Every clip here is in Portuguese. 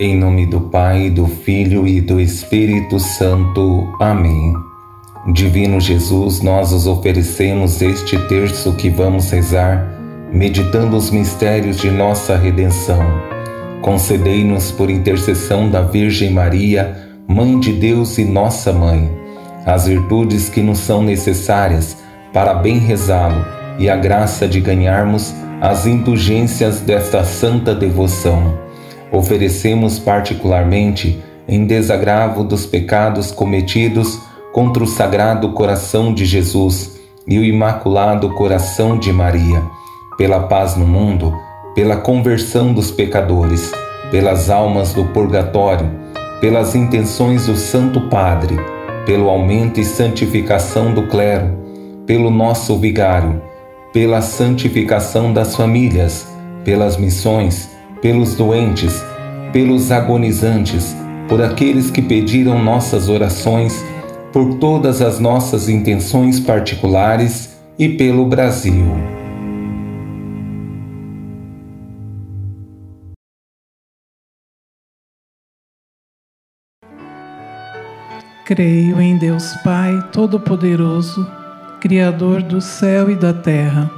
Em nome do Pai, do Filho e do Espírito Santo. Amém. Divino Jesus, nós os oferecemos este terço que vamos rezar, meditando os mistérios de nossa redenção. Concedei-nos, por intercessão da Virgem Maria, Mãe de Deus e nossa Mãe, as virtudes que nos são necessárias para bem rezá-lo e a graça de ganharmos as indulgências desta santa devoção oferecemos particularmente em desagravo dos pecados cometidos contra o Sagrado Coração de Jesus e o Imaculado Coração de Maria, pela paz no mundo, pela conversão dos pecadores, pelas almas do purgatório, pelas intenções do Santo Padre, pelo aumento e santificação do clero, pelo nosso vigário, pela santificação das famílias, pelas missões, pelos doentes, pelos agonizantes, por aqueles que pediram nossas orações, por todas as nossas intenções particulares e pelo Brasil. Creio em Deus Pai Todo-Poderoso, Criador do céu e da terra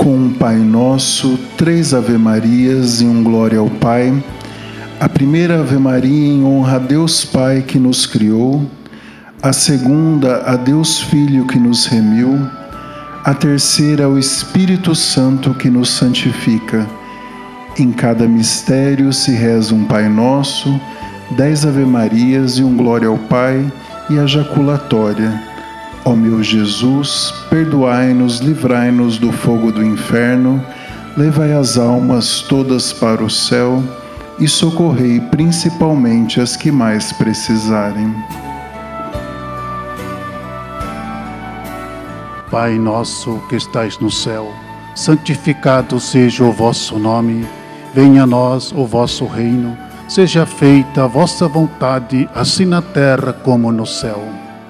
Com um Pai Nosso, três Ave-Marias e um Glória ao Pai. A primeira Ave Maria em honra a Deus Pai que nos criou, a segunda a Deus Filho que nos remiu, a terceira ao Espírito Santo que nos santifica. Em cada mistério se reza um Pai Nosso, dez Ave-Marias e um Glória ao Pai e a jaculatória. Ó meu Jesus, perdoai-nos, livrai-nos do fogo do inferno, levai as almas todas para o céu e socorrei principalmente as que mais precisarem. Pai nosso que estais no céu, santificado seja o vosso nome, venha a nós o vosso reino, seja feita a vossa vontade, assim na terra como no céu.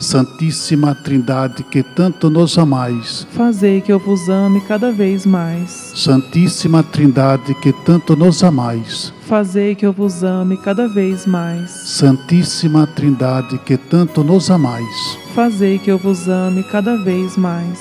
Santíssima Trindade, que tanto nos amais, fazei que eu vos ame cada vez mais. Santíssima Trindade, que tanto nos amais, fazei que eu vos ame cada vez mais. Santíssima Trindade, que tanto nos amais, fazei que eu vos ame cada vez mais.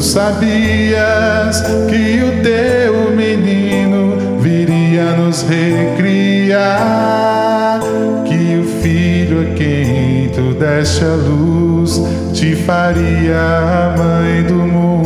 Sabias que o teu menino viria nos recriar, que o filho a quem tu deste a luz te faria a mãe do mundo.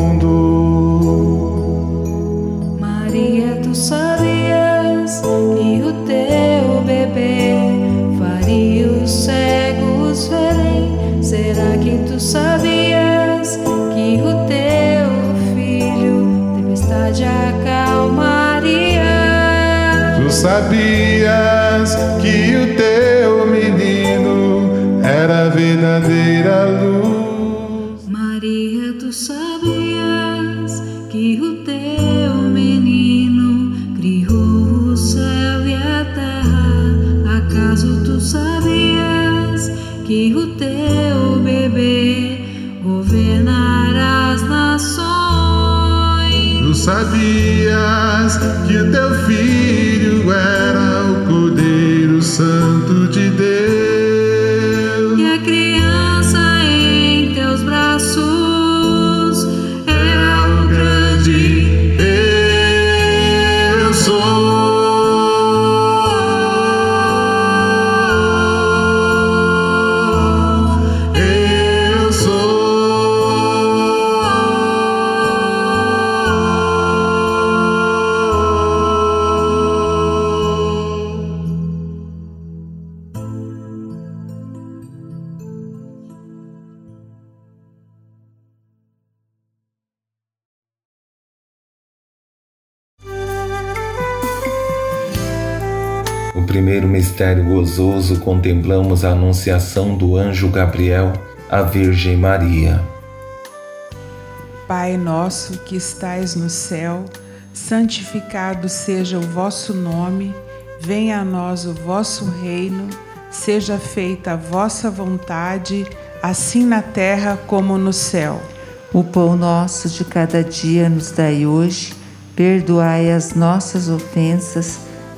Sabias que o teu menino era a verdadeira luz. Maria, tu sabias que o teu menino criou o céu e a terra? Acaso tu sabias que o teu bebê governará as nações? Tu sabias que o teu filho O primeiro mistério gozoso contemplamos a anunciação do anjo Gabriel à Virgem Maria. Pai nosso que estais no céu, santificado seja o vosso nome, venha a nós o vosso reino, seja feita a vossa vontade, assim na terra como no céu. O pão nosso de cada dia nos dai hoje, perdoai as nossas ofensas,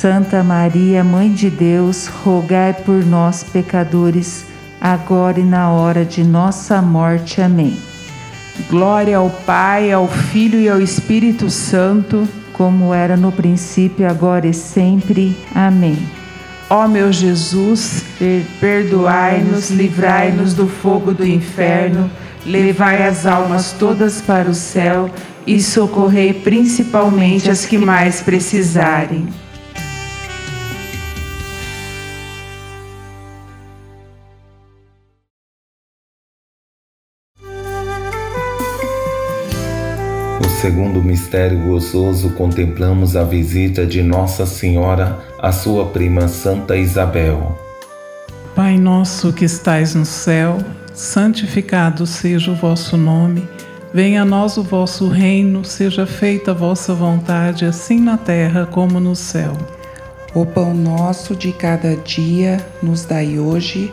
Santa Maria, Mãe de Deus, rogai por nós, pecadores, agora e na hora de nossa morte. Amém. Glória ao Pai, ao Filho e ao Espírito Santo, como era no princípio, agora e sempre. Amém. Ó meu Jesus, perdoai-nos, livrai-nos do fogo do inferno, levai as almas todas para o céu e socorrei principalmente as que mais precisarem. Segundo mistério gozoso, contemplamos a visita de Nossa Senhora à sua prima Santa Isabel. Pai nosso que estais no céu, santificado seja o vosso nome. Venha a nós o vosso reino, seja feita a vossa vontade, assim na terra como no céu. O pão nosso de cada dia nos dai hoje,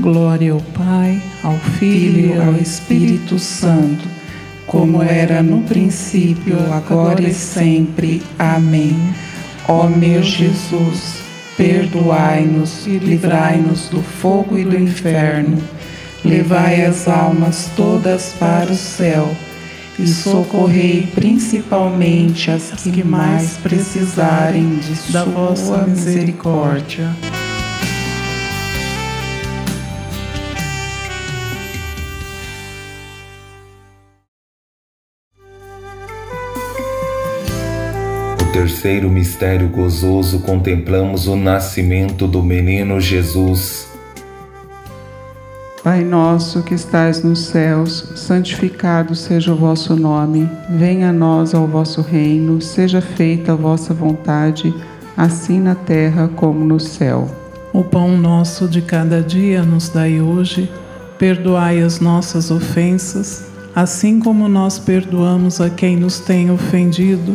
Glória ao Pai, ao Filho e ao Espírito Santo, como era no princípio, agora e sempre. Amém. Ó meu Jesus, perdoai-nos e livrai-nos do fogo e do inferno. Levai as almas todas para o céu e socorrei principalmente as que mais precisarem de da sua vossa misericórdia. Terceiro mistério gozoso, contemplamos o nascimento do menino Jesus. Pai nosso que estais nos céus, santificado seja o vosso nome. Venha a nós ao vosso reino, seja feita a vossa vontade, assim na terra como no céu. O pão nosso de cada dia nos dai hoje. Perdoai as nossas ofensas, assim como nós perdoamos a quem nos tem ofendido.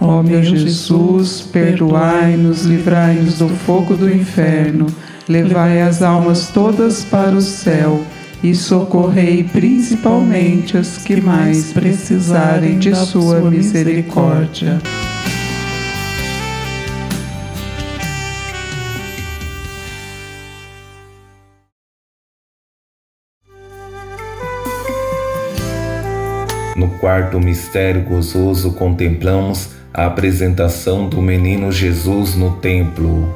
Ó meu Jesus, perdoai-nos, livrai-nos do fogo do inferno, levai as almas todas para o céu e socorrei principalmente as que mais precisarem de sua misericórdia. No No quarto mistério gozoso, contemplamos a apresentação do menino Jesus no templo.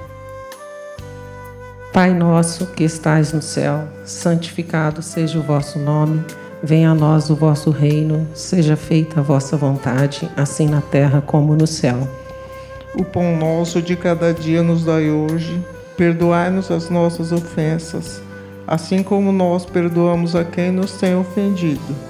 Pai nosso que estais no céu, santificado seja o vosso nome. Venha a nós o vosso reino, seja feita a vossa vontade, assim na terra como no céu. O pão nosso de cada dia nos dai hoje. Perdoai-nos as nossas ofensas, assim como nós perdoamos a quem nos tem ofendido.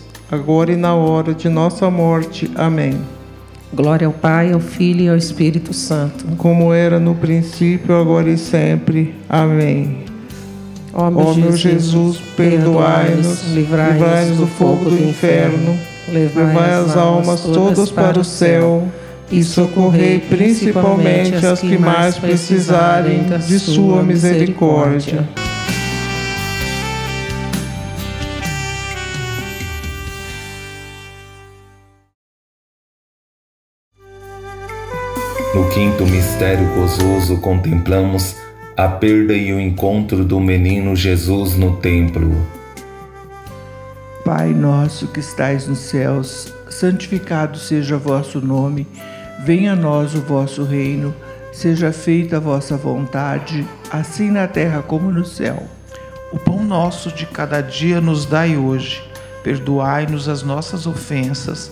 agora e na hora de nossa morte. Amém. Glória ao Pai, ao Filho e ao Espírito Santo. Como era no princípio, agora e sempre. Amém. Ó Ó meu Jesus, perdoai-nos, livrai-nos do fogo do inferno, levai as almas todas para o céu e socorrei principalmente as que mais precisarem de sua misericórdia. No quinto mistério gozoso, contemplamos a perda e o encontro do menino Jesus no templo. Pai nosso que estais nos céus, santificado seja vosso nome, venha a nós o vosso reino, seja feita a vossa vontade, assim na terra como no céu. O pão nosso de cada dia nos dai hoje. Perdoai-nos as nossas ofensas,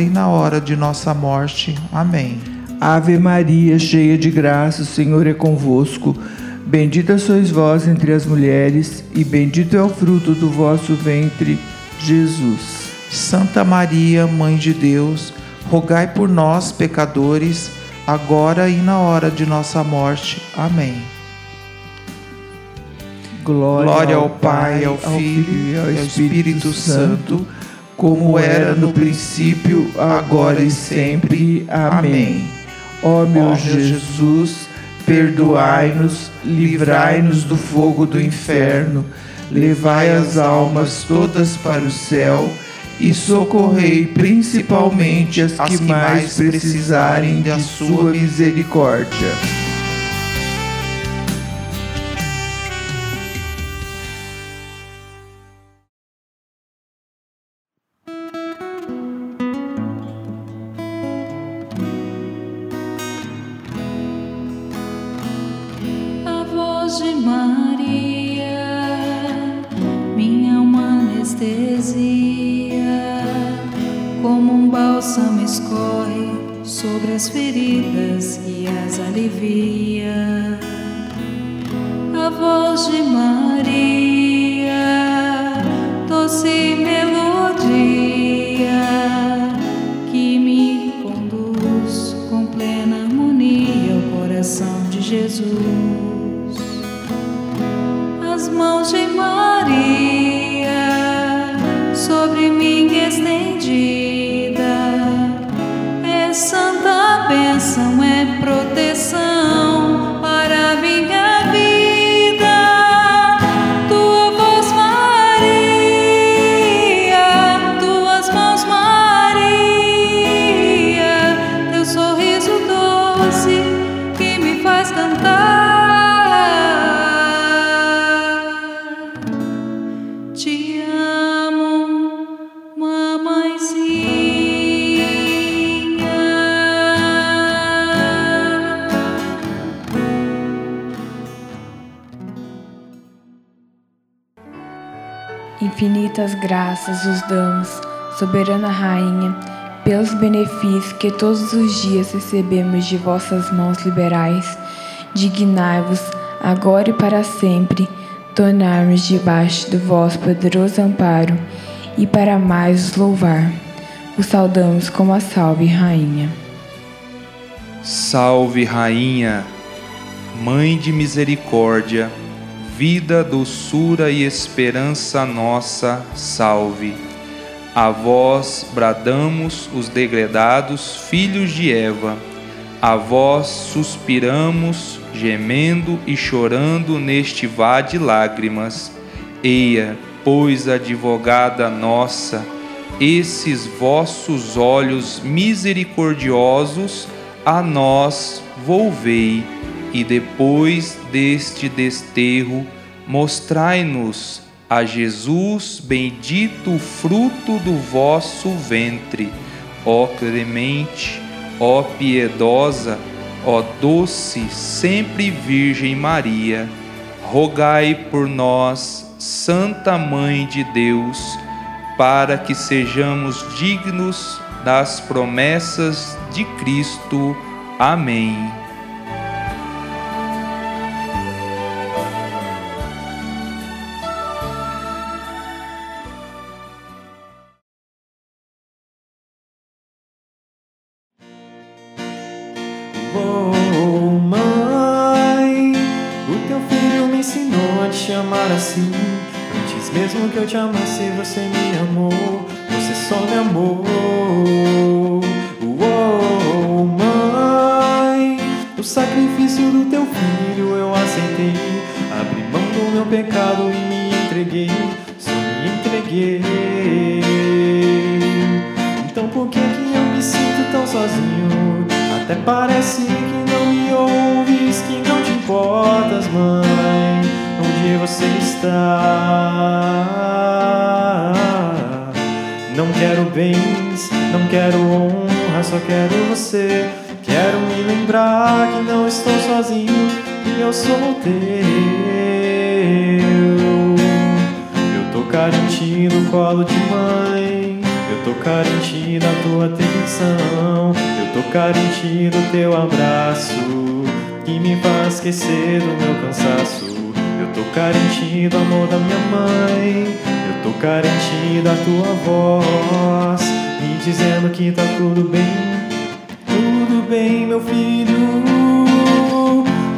e na hora de nossa morte. Amém. Ave Maria, cheia de graça, o Senhor é convosco. Bendita sois vós entre as mulheres, e bendito é o fruto do vosso ventre, Jesus. Santa Maria, Mãe de Deus, rogai por nós, pecadores, agora e na hora de nossa morte. Amém. Glória, Glória ao Pai, ao Filho e ao Espírito Santo, como era no princípio, agora e sempre. Amém. Ó meu Jesus, perdoai-nos, livrai-nos do fogo do inferno, levai as almas todas para o céu e socorrei principalmente as que mais precisarem da sua misericórdia. Mãos de graças os damos, soberana Rainha, pelos benefícios que todos os dias recebemos de vossas mãos liberais. Dignai-vos, agora e para sempre, tornar-nos debaixo do vosso poderoso amparo e para mais os louvar. Os saudamos como a salve, Rainha. Salve, Rainha, Mãe de misericórdia, vida, doçura e esperança nossa, salve. A vós bradamos os degredados filhos de Eva, a vós suspiramos, gemendo e chorando neste vade de lágrimas. Eia, pois, advogada nossa, esses vossos olhos misericordiosos a nós volvei, e depois deste desterro, mostrai-nos a Jesus, bendito fruto do vosso ventre. Ó clemente, ó piedosa, ó doce, sempre Virgem Maria, rogai por nós, Santa Mãe de Deus, para que sejamos dignos das promessas de Cristo. Amém. Carente no colo de mãe. Eu tô carente da tua atenção. Eu tô carente do teu abraço que me faz esquecer do meu cansaço. Eu tô carente do amor da minha mãe. Eu tô carente da tua voz me dizendo que tá tudo bem. Tudo bem, meu filho.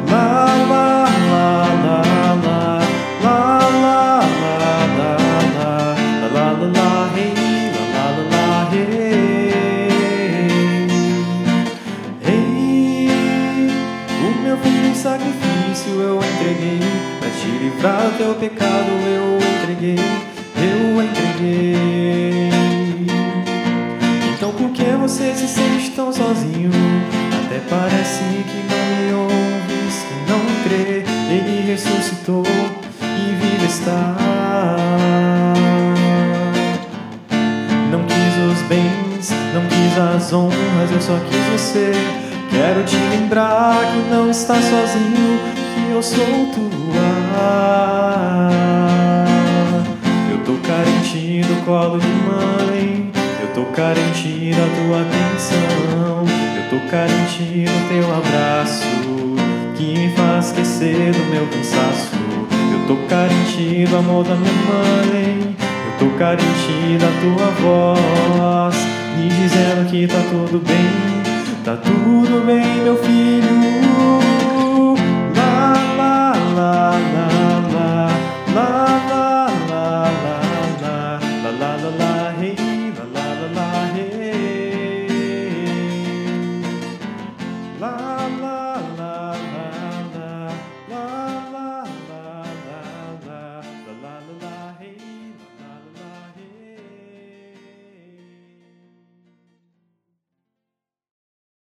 Lá, lá, lá, lá, do teu pecado eu entreguei, eu entreguei. Então por que você se sente tão sozinho? Até parece que não me ouves, que não crê. Ele ressuscitou e vive está. Não quis os bens, não quis as honras, eu só quis você. Quero te lembrar que não está sozinho, eu sou tua. Eu tô carente do colo de mãe, eu tô carente da tua atenção, eu tô carente do teu abraço que me faz esquecer do meu cansaço. Eu tô carente do amor da minha mãe, eu tô carente da tua voz me dizendo que tá tudo bem, tá tudo bem, meu filho. la la la la.